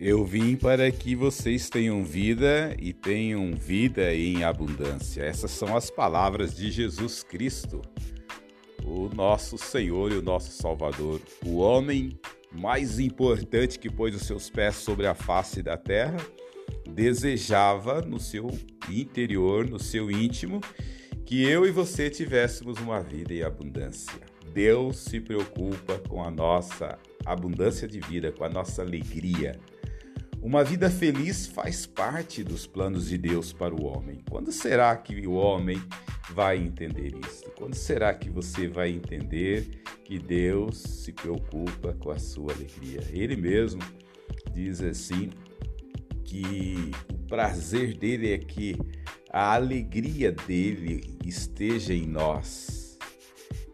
Eu vim para que vocês tenham vida e tenham vida em abundância. Essas são as palavras de Jesus Cristo, o nosso Senhor e o nosso Salvador, o homem mais importante que pôs os seus pés sobre a face da terra, desejava no seu interior, no seu íntimo, que eu e você tivéssemos uma vida em abundância. Deus se preocupa com a nossa abundância de vida, com a nossa alegria. Uma vida feliz faz parte dos planos de Deus para o homem. Quando será que o homem vai entender isso? Quando será que você vai entender que Deus se preocupa com a sua alegria? Ele mesmo diz assim que o prazer dele é que a alegria dele esteja em nós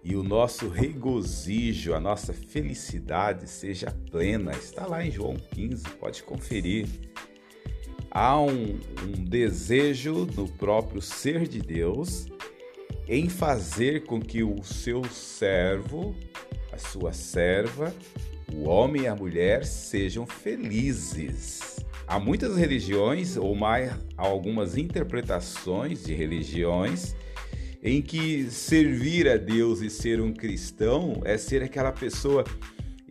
e o nosso regozijo, a nossa felicidade seja plena. Está lá em João 15, pode conferir. Há um, um desejo no próprio ser de Deus em fazer com que o seu servo, a sua serva, o homem e a mulher sejam felizes. Há muitas religiões, ou mais algumas interpretações de religiões, em que servir a Deus e ser um cristão é ser aquela pessoa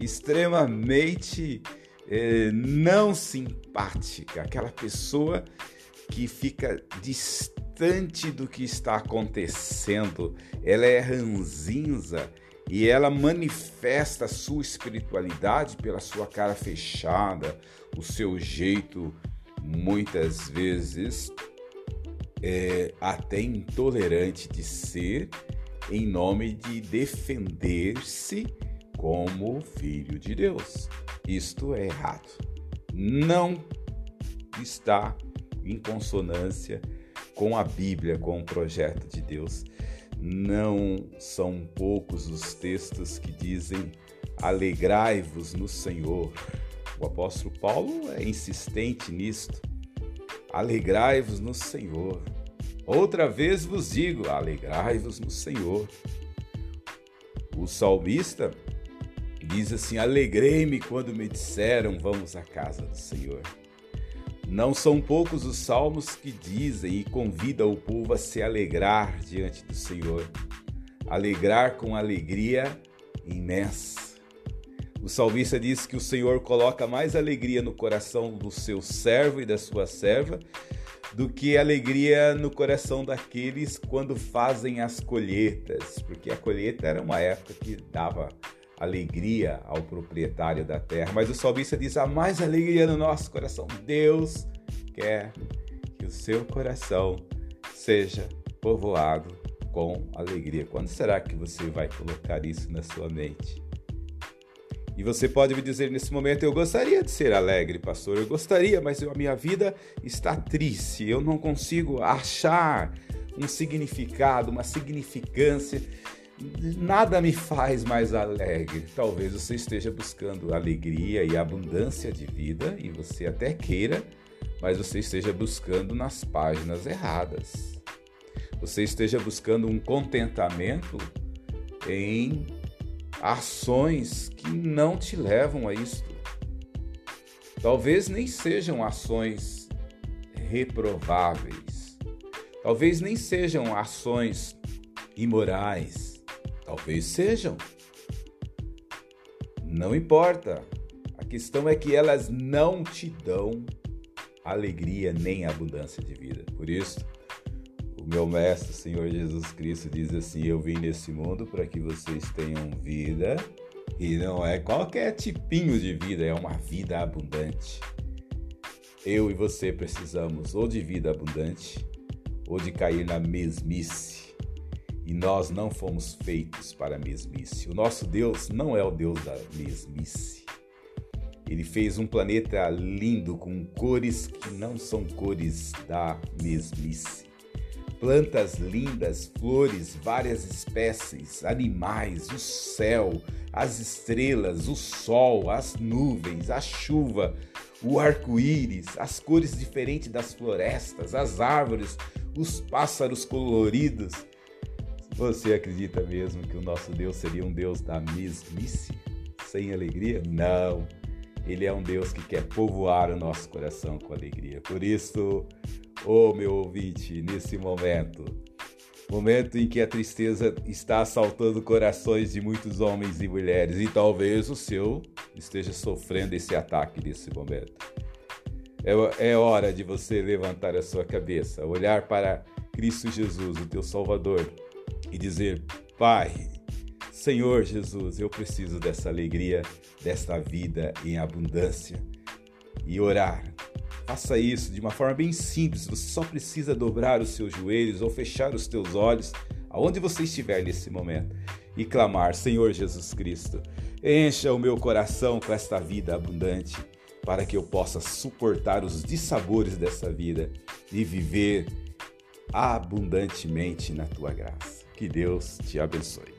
extremamente é, não simpática, aquela pessoa que fica distante do que está acontecendo, ela é ranzinza e ela manifesta a sua espiritualidade pela sua cara fechada, o seu jeito muitas vezes é, até intolerante de ser, em nome de defender-se como filho de Deus. Isto é errado. Não está em consonância com a Bíblia, com o projeto de Deus. Não são poucos os textos que dizem: alegrai-vos no Senhor. O apóstolo Paulo é insistente nisto. Alegrai-vos no Senhor. Outra vez vos digo: alegrai-vos no Senhor. O salmista diz assim: Alegrei-me quando me disseram, vamos à casa do Senhor. Não são poucos os salmos que dizem e convidam o povo a se alegrar diante do Senhor, alegrar com alegria imensa. O salmista diz que o Senhor coloca mais alegria no coração do seu servo e da sua serva do que alegria no coração daqueles quando fazem as colheitas, porque a colheita era uma época que dava alegria ao proprietário da terra. Mas o salmista diz: há mais alegria no nosso coração. Deus quer que o seu coração seja povoado com alegria. Quando será que você vai colocar isso na sua mente? E você pode me dizer nesse momento: eu gostaria de ser alegre, pastor, eu gostaria, mas a minha vida está triste, eu não consigo achar um significado, uma significância. Nada me faz mais alegre. Talvez você esteja buscando alegria e abundância de vida e você até queira, mas você esteja buscando nas páginas erradas. Você esteja buscando um contentamento em ações que não te levam a isto. Talvez nem sejam ações reprováveis. Talvez nem sejam ações imorais. Talvez sejam. Não importa. A questão é que elas não te dão alegria nem abundância de vida. Por isso, o meu mestre, Senhor Jesus Cristo, diz assim: Eu vim nesse mundo para que vocês tenham vida, e não é qualquer tipinho de vida, é uma vida abundante. Eu e você precisamos ou de vida abundante ou de cair na mesmice. E nós não fomos feitos para a mesmice. O nosso Deus não é o Deus da mesmice. Ele fez um planeta lindo com cores que não são cores da mesmice plantas lindas, flores, várias espécies, animais, o céu, as estrelas, o sol, as nuvens, a chuva, o arco-íris, as cores diferentes das florestas, as árvores, os pássaros coloridos. Você acredita mesmo que o nosso Deus seria um Deus da mesmice? Sem alegria? Não. Ele é um Deus que quer povoar o nosso coração com alegria. Por isso, oh, meu ouvinte, nesse momento, momento em que a tristeza está assaltando corações de muitos homens e mulheres, e talvez o seu esteja sofrendo esse ataque nesse momento. É, é hora de você levantar a sua cabeça, olhar para Cristo Jesus, o teu Salvador, e dizer: Pai, Senhor Jesus, eu preciso dessa alegria, desta vida em abundância. E orar. Faça isso de uma forma bem simples. Você só precisa dobrar os seus joelhos ou fechar os teus olhos, aonde você estiver nesse momento, e clamar: Senhor Jesus Cristo, encha o meu coração com esta vida abundante, para que eu possa suportar os dissabores dessa vida e viver abundantemente na tua graça. Que Deus te abençoe.